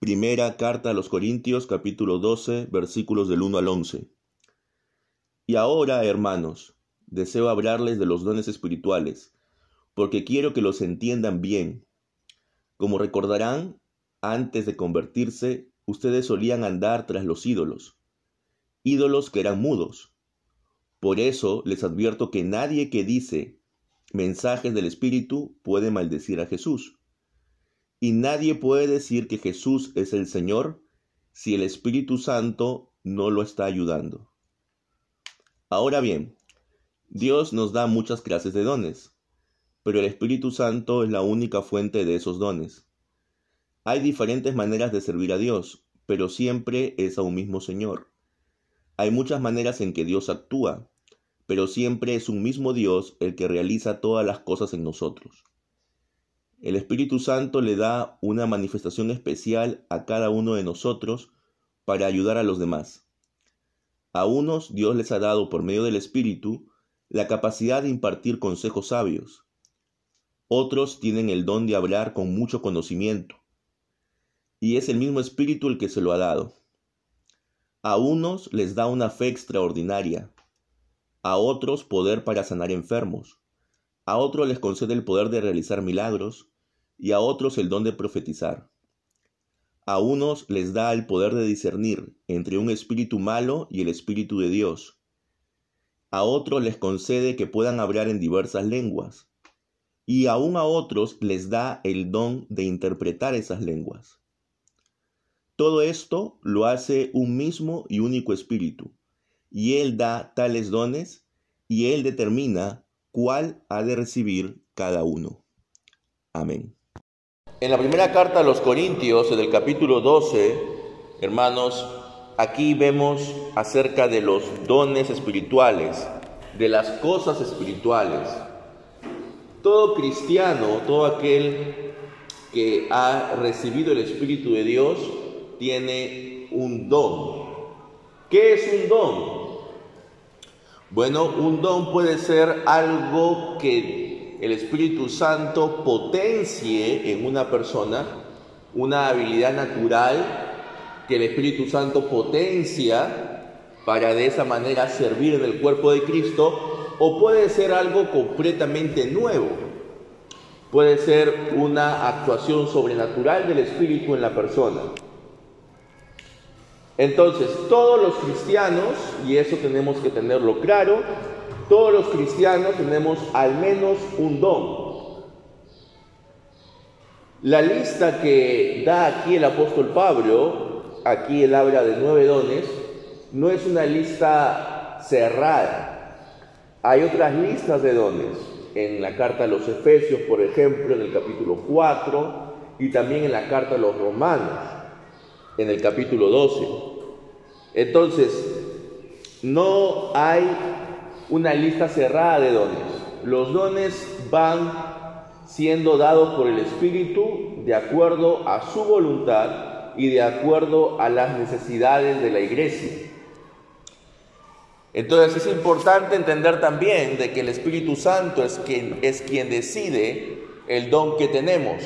Primera carta a los Corintios capítulo 12 versículos del 1 al 11. Y ahora, hermanos, deseo hablarles de los dones espirituales, porque quiero que los entiendan bien. Como recordarán, antes de convertirse, ustedes solían andar tras los ídolos, ídolos que eran mudos. Por eso les advierto que nadie que dice mensajes del Espíritu puede maldecir a Jesús. Y nadie puede decir que Jesús es el Señor si el Espíritu Santo no lo está ayudando. Ahora bien, Dios nos da muchas clases de dones, pero el Espíritu Santo es la única fuente de esos dones. Hay diferentes maneras de servir a Dios, pero siempre es a un mismo Señor. Hay muchas maneras en que Dios actúa, pero siempre es un mismo Dios el que realiza todas las cosas en nosotros. El Espíritu Santo le da una manifestación especial a cada uno de nosotros para ayudar a los demás. A unos Dios les ha dado por medio del Espíritu la capacidad de impartir consejos sabios. Otros tienen el don de hablar con mucho conocimiento. Y es el mismo Espíritu el que se lo ha dado. A unos les da una fe extraordinaria, a otros poder para sanar enfermos, a otros les concede el poder de realizar milagros y a otros el don de profetizar. A unos les da el poder de discernir entre un espíritu malo y el espíritu de Dios. A otros les concede que puedan hablar en diversas lenguas. Y aún a otros les da el don de interpretar esas lenguas. Todo esto lo hace un mismo y único espíritu, y Él da tales dones y Él determina cuál ha de recibir cada uno. Amén. En la primera carta a los Corintios, en el capítulo 12, hermanos, aquí vemos acerca de los dones espirituales, de las cosas espirituales. Todo cristiano, todo aquel que ha recibido el Espíritu de Dios, tiene un don. ¿Qué es un don? Bueno, un don puede ser algo que el Espíritu Santo potencie en una persona, una habilidad natural que el Espíritu Santo potencia para de esa manera servir en el cuerpo de Cristo, o puede ser algo completamente nuevo. Puede ser una actuación sobrenatural del Espíritu en la persona. Entonces, todos los cristianos, y eso tenemos que tenerlo claro, todos los cristianos tenemos al menos un don. La lista que da aquí el apóstol Pablo, aquí él habla de nueve dones, no es una lista cerrada. Hay otras listas de dones. En la carta a los Efesios, por ejemplo, en el capítulo 4, y también en la carta a los Romanos en el capítulo 12. Entonces, no hay una lista cerrada de dones. Los dones van siendo dados por el Espíritu de acuerdo a su voluntad y de acuerdo a las necesidades de la iglesia. Entonces es importante entender también de que el Espíritu Santo es quien, es quien decide el don que tenemos.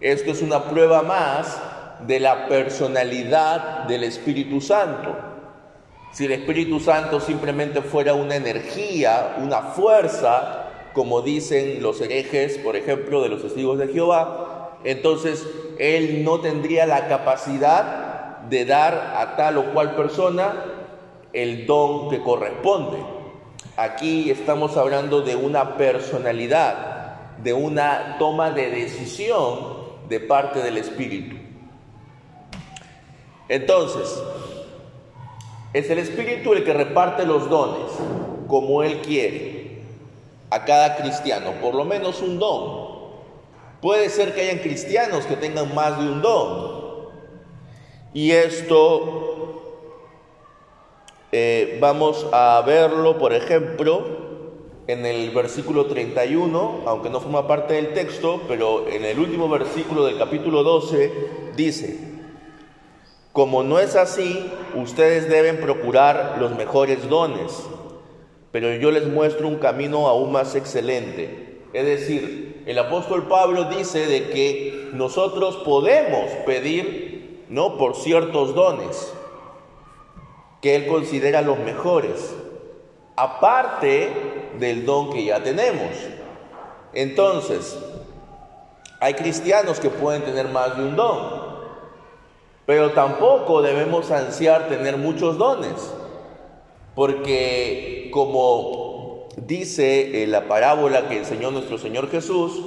Esto es una prueba más de la personalidad del Espíritu Santo. Si el Espíritu Santo simplemente fuera una energía, una fuerza, como dicen los herejes, por ejemplo, de los testigos de Jehová, entonces Él no tendría la capacidad de dar a tal o cual persona el don que corresponde. Aquí estamos hablando de una personalidad, de una toma de decisión de parte del Espíritu. Entonces, es el Espíritu el que reparte los dones como Él quiere a cada cristiano, por lo menos un don. Puede ser que hayan cristianos que tengan más de un don. Y esto eh, vamos a verlo, por ejemplo, en el versículo 31, aunque no forma parte del texto, pero en el último versículo del capítulo 12 dice, como no es así, ustedes deben procurar los mejores dones, pero yo les muestro un camino aún más excelente. Es decir, el apóstol Pablo dice de que nosotros podemos pedir ¿no? Por ciertos dones que Él considera los mejores, aparte del don que ya tenemos. Entonces, hay cristianos que pueden tener más de un don, pero tampoco debemos ansiar tener muchos dones, porque como dice en la parábola que enseñó nuestro Señor Jesús,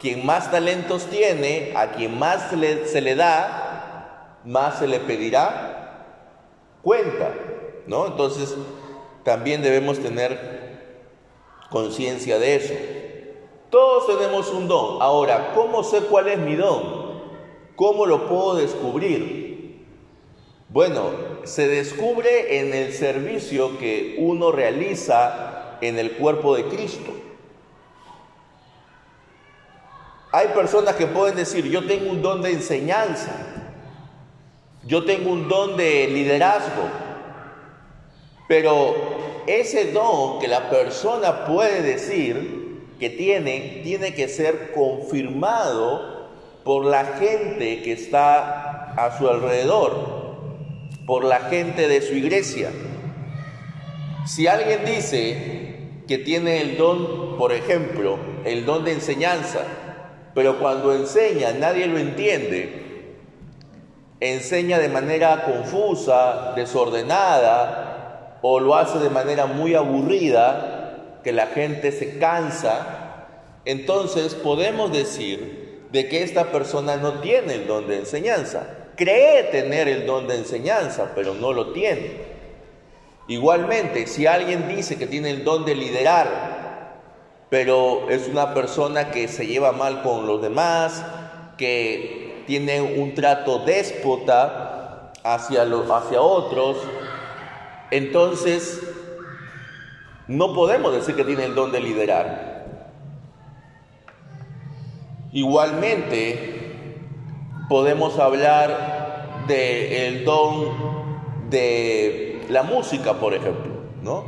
quien más talentos tiene, a quien más se le, se le da, más se le pedirá cuenta, ¿no? Entonces, también debemos tener conciencia de eso. Todos tenemos un don. Ahora, ¿cómo sé cuál es mi don? ¿Cómo lo puedo descubrir? Bueno, se descubre en el servicio que uno realiza en el cuerpo de Cristo. Hay personas que pueden decir, yo tengo un don de enseñanza, yo tengo un don de liderazgo, pero ese don que la persona puede decir que tiene, tiene que ser confirmado por la gente que está a su alrededor, por la gente de su iglesia. Si alguien dice que tiene el don, por ejemplo, el don de enseñanza, pero cuando enseña nadie lo entiende, enseña de manera confusa, desordenada, o lo hace de manera muy aburrida, que la gente se cansa, entonces podemos decir de que esta persona no tiene el don de enseñanza. Cree tener el don de enseñanza, pero no lo tiene. Igualmente, si alguien dice que tiene el don de liderar, pero es una persona que se lleva mal con los demás, que tiene un trato déspota hacia, hacia otros, entonces no podemos decir que tiene el don de liderar. Igualmente, podemos hablar del don de la música, por ejemplo, ¿no?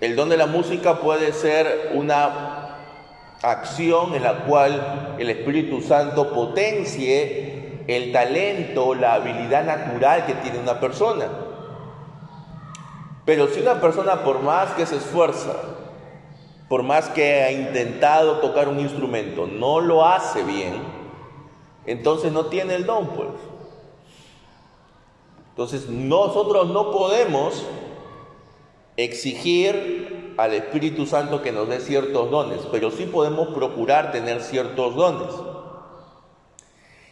El don de la música puede ser una acción en la cual el Espíritu Santo potencie el talento, la habilidad natural que tiene una persona. Pero si una persona por más que se esfuerza, por más que ha intentado tocar un instrumento, no lo hace bien, entonces no tiene el don, pues. Entonces nosotros no podemos exigir al Espíritu Santo que nos dé ciertos dones, pero sí podemos procurar tener ciertos dones.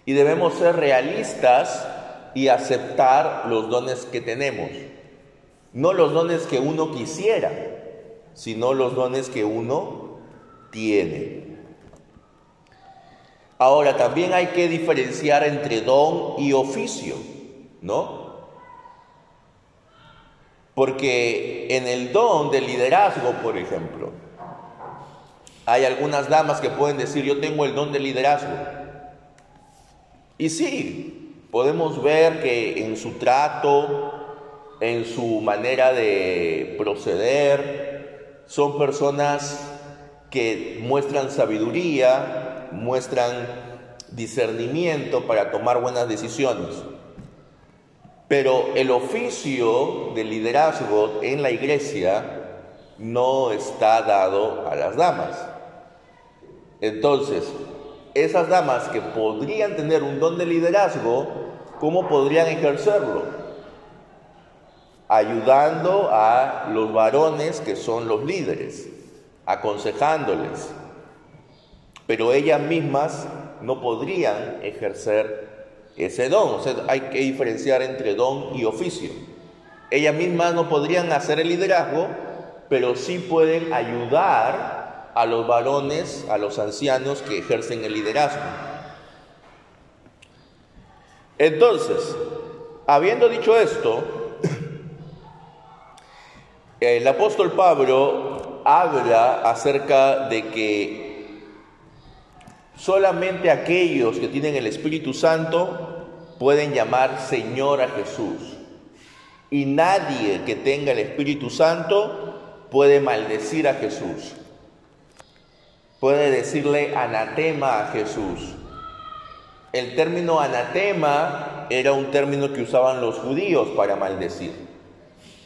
Y debemos ser realistas y aceptar los dones que tenemos. No los dones que uno quisiera, sino los dones que uno tiene. Ahora, también hay que diferenciar entre don y oficio, ¿no? Porque en el don del liderazgo, por ejemplo, hay algunas damas que pueden decir, yo tengo el don del liderazgo. Y sí, podemos ver que en su trato, en su manera de proceder, son personas que muestran sabiduría, muestran discernimiento para tomar buenas decisiones. Pero el oficio de liderazgo en la iglesia no está dado a las damas. Entonces, esas damas que podrían tener un don de liderazgo, ¿cómo podrían ejercerlo? Ayudando a los varones que son los líderes, aconsejándoles. Pero ellas mismas no podrían ejercer ese don. O sea, hay que diferenciar entre don y oficio. Ellas mismas no podrían hacer el liderazgo, pero sí pueden ayudar a los varones, a los ancianos que ejercen el liderazgo. Entonces, habiendo dicho esto, el apóstol Pablo habla acerca de que Solamente aquellos que tienen el Espíritu Santo pueden llamar Señor a Jesús. Y nadie que tenga el Espíritu Santo puede maldecir a Jesús. Puede decirle anatema a Jesús. El término anatema era un término que usaban los judíos para maldecir.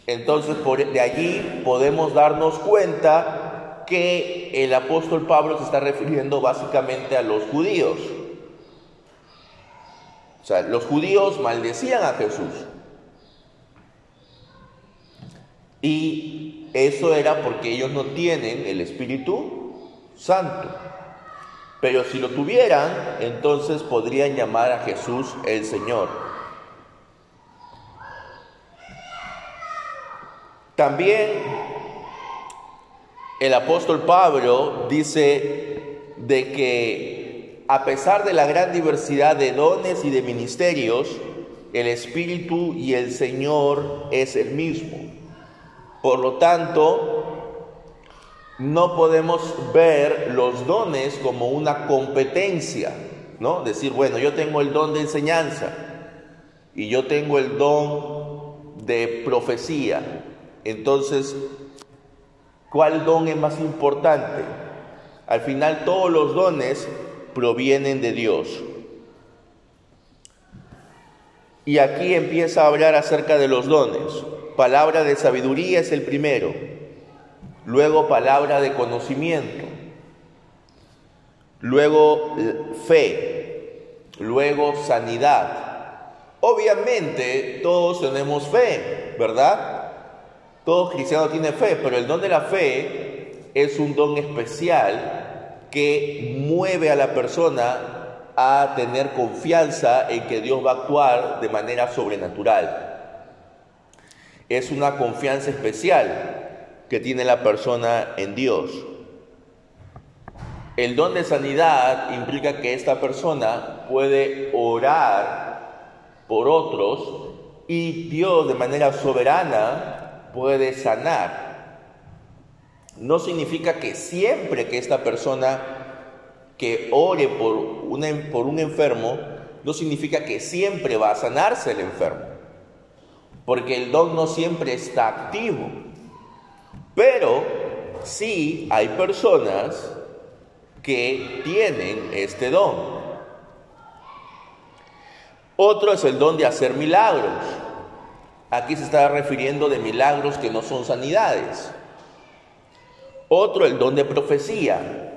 Entonces, por, de allí podemos darnos cuenta que el apóstol Pablo se está refiriendo básicamente a los judíos. O sea, los judíos maldecían a Jesús. Y eso era porque ellos no tienen el Espíritu Santo. Pero si lo tuvieran, entonces podrían llamar a Jesús el Señor. También el apóstol Pablo dice de que a pesar de la gran diversidad de dones y de ministerios, el Espíritu y el Señor es el mismo. Por lo tanto, no podemos ver los dones como una competencia, ¿no? Decir, bueno, yo tengo el don de enseñanza y yo tengo el don de profecía. Entonces, ¿cuál don es más importante? Al final todos los dones provienen de Dios. Y aquí empieza a hablar acerca de los dones. Palabra de sabiduría es el primero luego palabra de conocimiento, luego fe, luego sanidad. Obviamente todos tenemos fe, ¿verdad? Todo cristiano tiene fe, pero el don de la fe es un don especial que mueve a la persona a tener confianza en que Dios va a actuar de manera sobrenatural. Es una confianza especial que tiene la persona en Dios. El don de sanidad implica que esta persona puede orar por otros y Dios de manera soberana puede sanar. No significa que siempre que esta persona que ore por, por un enfermo, no significa que siempre va a sanarse el enfermo, porque el don no siempre está activo. Pero sí hay personas que tienen este don. Otro es el don de hacer milagros. Aquí se está refiriendo de milagros que no son sanidades. Otro, el don de profecía.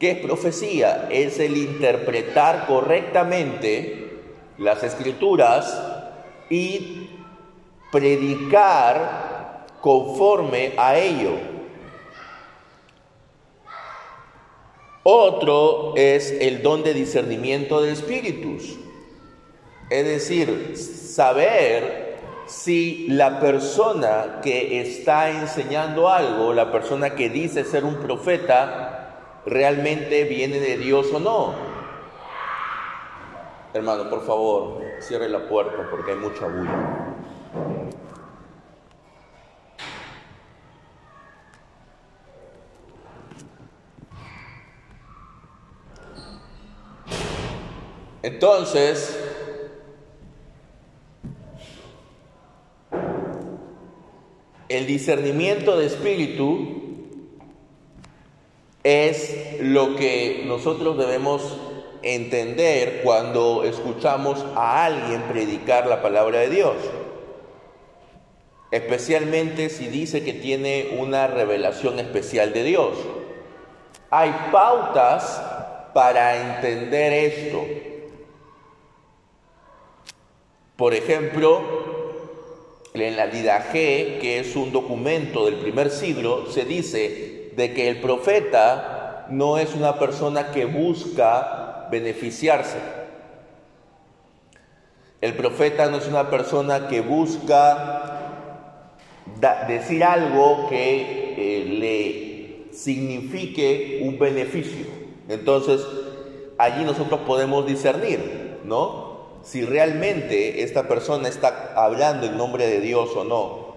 ¿Qué es profecía? Es el interpretar correctamente las escrituras y predicar conforme a ello. Otro es el don de discernimiento de espíritus, es decir, saber si la persona que está enseñando algo, la persona que dice ser un profeta, realmente viene de Dios o no. Hermano, por favor, cierre la puerta porque hay mucha bulla. Entonces, el discernimiento de espíritu es lo que nosotros debemos entender cuando escuchamos a alguien predicar la palabra de Dios. Especialmente si dice que tiene una revelación especial de Dios. Hay pautas para entender esto. Por ejemplo, en la Didaje, que es un documento del primer siglo, se dice de que el profeta no es una persona que busca beneficiarse. El profeta no es una persona que busca decir algo que eh, le signifique un beneficio. Entonces, allí nosotros podemos discernir, ¿no? Si realmente esta persona está hablando en nombre de Dios o no.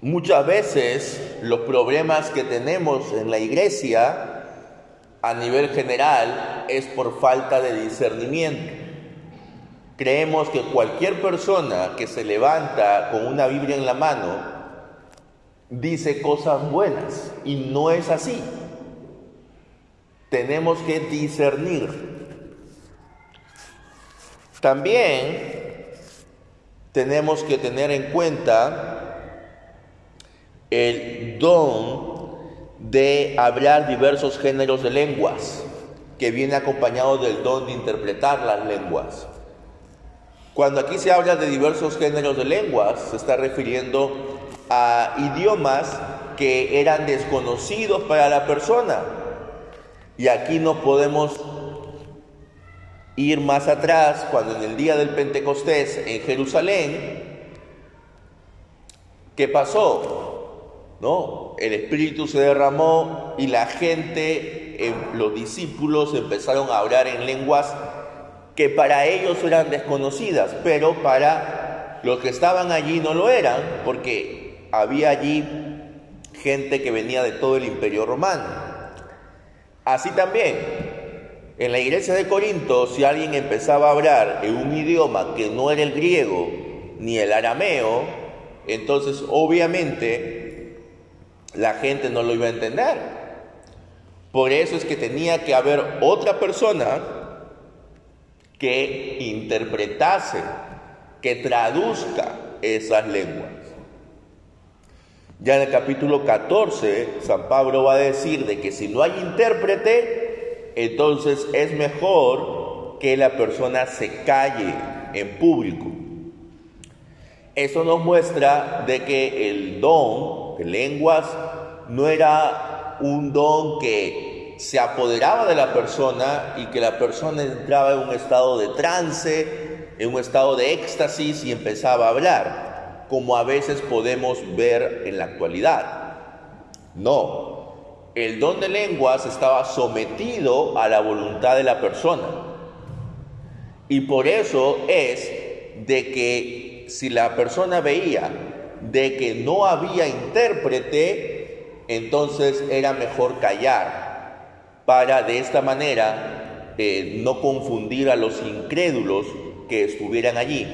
Muchas veces los problemas que tenemos en la iglesia a nivel general es por falta de discernimiento. Creemos que cualquier persona que se levanta con una Biblia en la mano dice cosas buenas y no es así. Tenemos que discernir También tenemos que tener en cuenta el don de hablar diversos géneros de lenguas, que viene acompañado del don de interpretar las lenguas. Cuando aquí se habla de diversos géneros de lenguas, se está refiriendo a idiomas que eran desconocidos para la persona. Y aquí no podemos ir más atrás, cuando en el día del Pentecostés en Jerusalén, ¿qué pasó? ¿No? El Espíritu se derramó y la gente, los discípulos empezaron a hablar en lenguas que para ellos eran desconocidas, pero para los que estaban allí no lo eran, porque había allí gente que venía de todo el imperio romano. Así también, en la iglesia de Corinto, si alguien empezaba a hablar en un idioma que no era el griego ni el arameo, entonces obviamente la gente no lo iba a entender. Por eso es que tenía que haber otra persona que interpretase, que traduzca esas lenguas. Ya en el capítulo 14, San Pablo va a decir de que si no hay intérprete, entonces es mejor que la persona se calle en público. Eso nos muestra de que el don de lenguas no era un don que se apoderaba de la persona y que la persona entraba en un estado de trance, en un estado de éxtasis y empezaba a hablar, como a veces podemos ver en la actualidad. No, el don de lenguas estaba sometido a la voluntad de la persona. Y por eso es de que si la persona veía de que no había intérprete, entonces era mejor callar para de esta manera eh, no confundir a los incrédulos que estuvieran allí.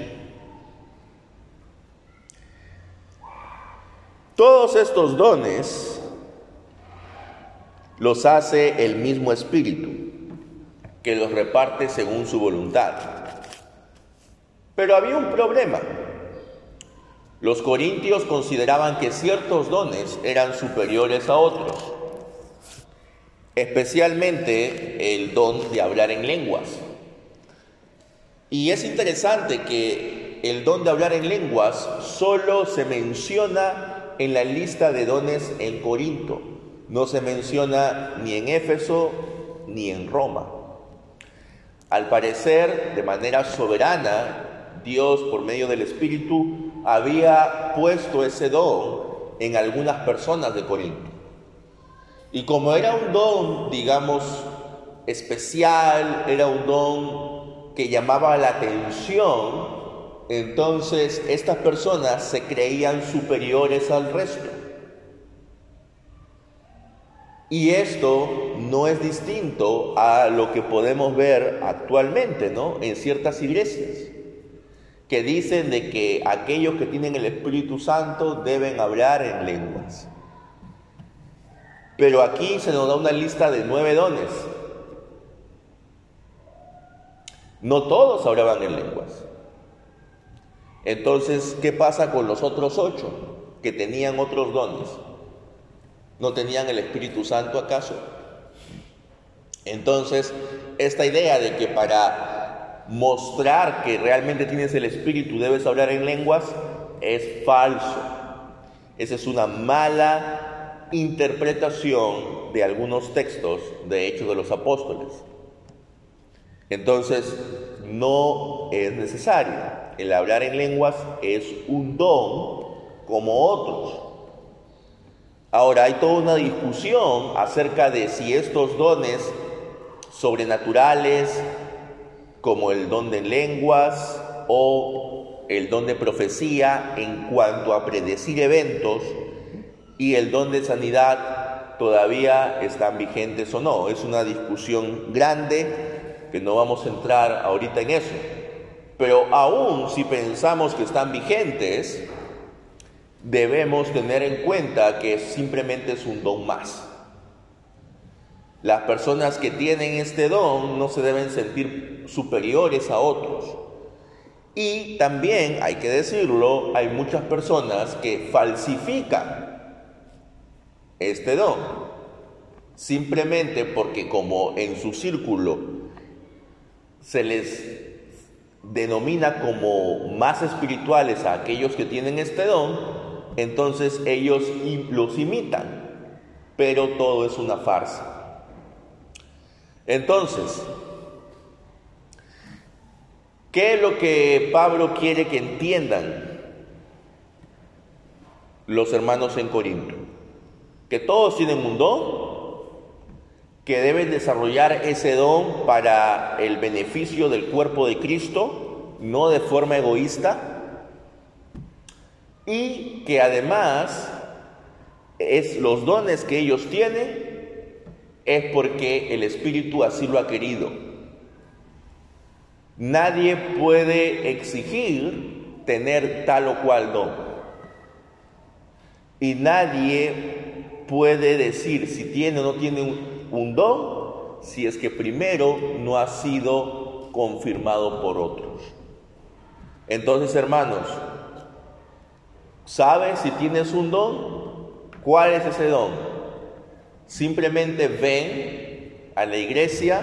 Todos estos dones los hace el mismo Espíritu, que los reparte según su voluntad. Pero había un problema. Los corintios consideraban que ciertos dones eran superiores a otros, especialmente el don de hablar en lenguas. Y es interesante que el don de hablar en lenguas solo se menciona en la lista de dones en Corinto no se menciona ni en Éfeso ni en Roma. Al parecer, de manera soberana, Dios, por medio del Espíritu, había puesto ese don en algunas personas de Corinto. Y como era un don, digamos, especial, era un don que llamaba la atención, entonces estas personas se creían superiores al resto. Y esto no es distinto a lo que podemos ver actualmente, ¿no? En ciertas iglesias, que dicen de que aquellos que tienen el Espíritu Santo deben hablar en lenguas. Pero aquí se nos da una lista de nueve dones. No todos hablaban en lenguas. Entonces, ¿qué pasa con los otros ocho que tenían otros dones? ¿No tenían el Espíritu Santo acaso? Entonces, esta idea de que para mostrar que realmente tienes el Espíritu debes hablar en lenguas es falso. Esa es una mala interpretación de algunos textos de Hechos de los Apóstoles. Entonces, no es necesario. El hablar en lenguas es un don como otros. Ahora hay toda una discusión acerca de si estos dones sobrenaturales, como el don de lenguas o el don de profecía en cuanto a predecir eventos y el don de sanidad todavía están vigentes o no. Es una discusión grande que no vamos a entrar ahorita en eso. Pero aún si pensamos que están vigentes, debemos tener en cuenta que simplemente es un don más. Las personas que tienen este don no se deben sentir superiores a otros, Y también, hay que decirlo, hay muchas personas que falsifican este don, simplemente porque como en su círculo se les denomina como más espirituales a aquellos que tienen este don, entonces ellos los imitan, pero todo es una farsa. Entonces, ¿qué es lo que Pablo quiere que entiendan los hermanos en Corinto? Que todos tienen un don, que deben desarrollar ese don para el beneficio del cuerpo de Cristo, no de forma egoísta, y que además es los dones que ellos tienen es porque el Espíritu así lo ha querido. Nadie puede exigir tener tal o cual don. Y nadie puede decir si tiene o no tiene un, un don si es que primero no ha sido confirmado por otros. Entonces, hermanos, ¿sabes si tienes un don? ¿Cuál es ese don? Simplemente ven a la iglesia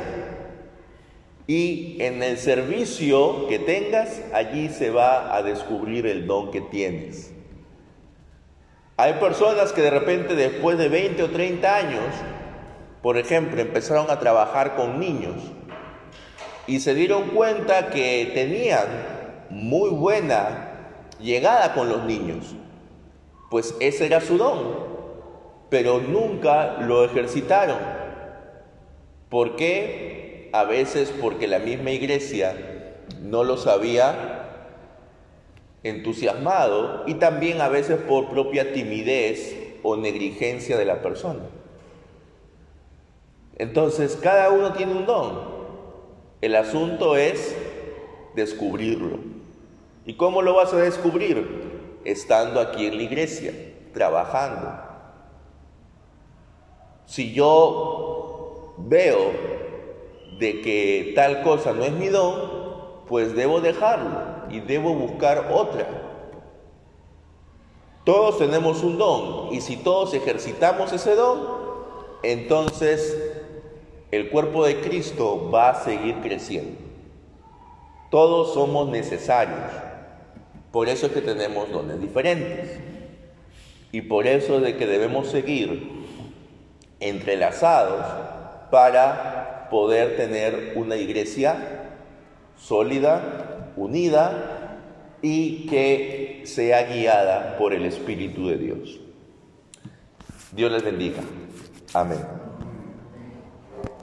y en el servicio que tengas, allí se va a descubrir el don que tienes. Hay personas que de repente después de 20 o 30 años por ejemplo, empezaron a trabajar con niños y se dieron cuenta que tenían muy buena llegada con los niños, pues ese era su don, pero nunca lo ejercitaron. ¿Por qué? A veces porque la misma iglesia no los había entusiasmado y también a veces por propia timidez o negligencia de la persona. Entonces, cada uno tiene un don. El asunto es descubrirlo. ¿Y cómo lo vas a descubrir? Estando aquí en la iglesia, trabajando. Si yo veo de que tal cosa no es mi don, pues debo dejarlo y debo buscar otra. Todos tenemos un don y si todos ejercitamos ese don, entonces el cuerpo de Cristo va a seguir creciendo. Todos somos necesarios. Por eso es que tenemos dones diferentes. Y por eso es de que debemos seguir entrelazados para poder tener una iglesia sólida, unida y que sea guiada por el Espíritu de Dios. Dios les bendiga. Amén.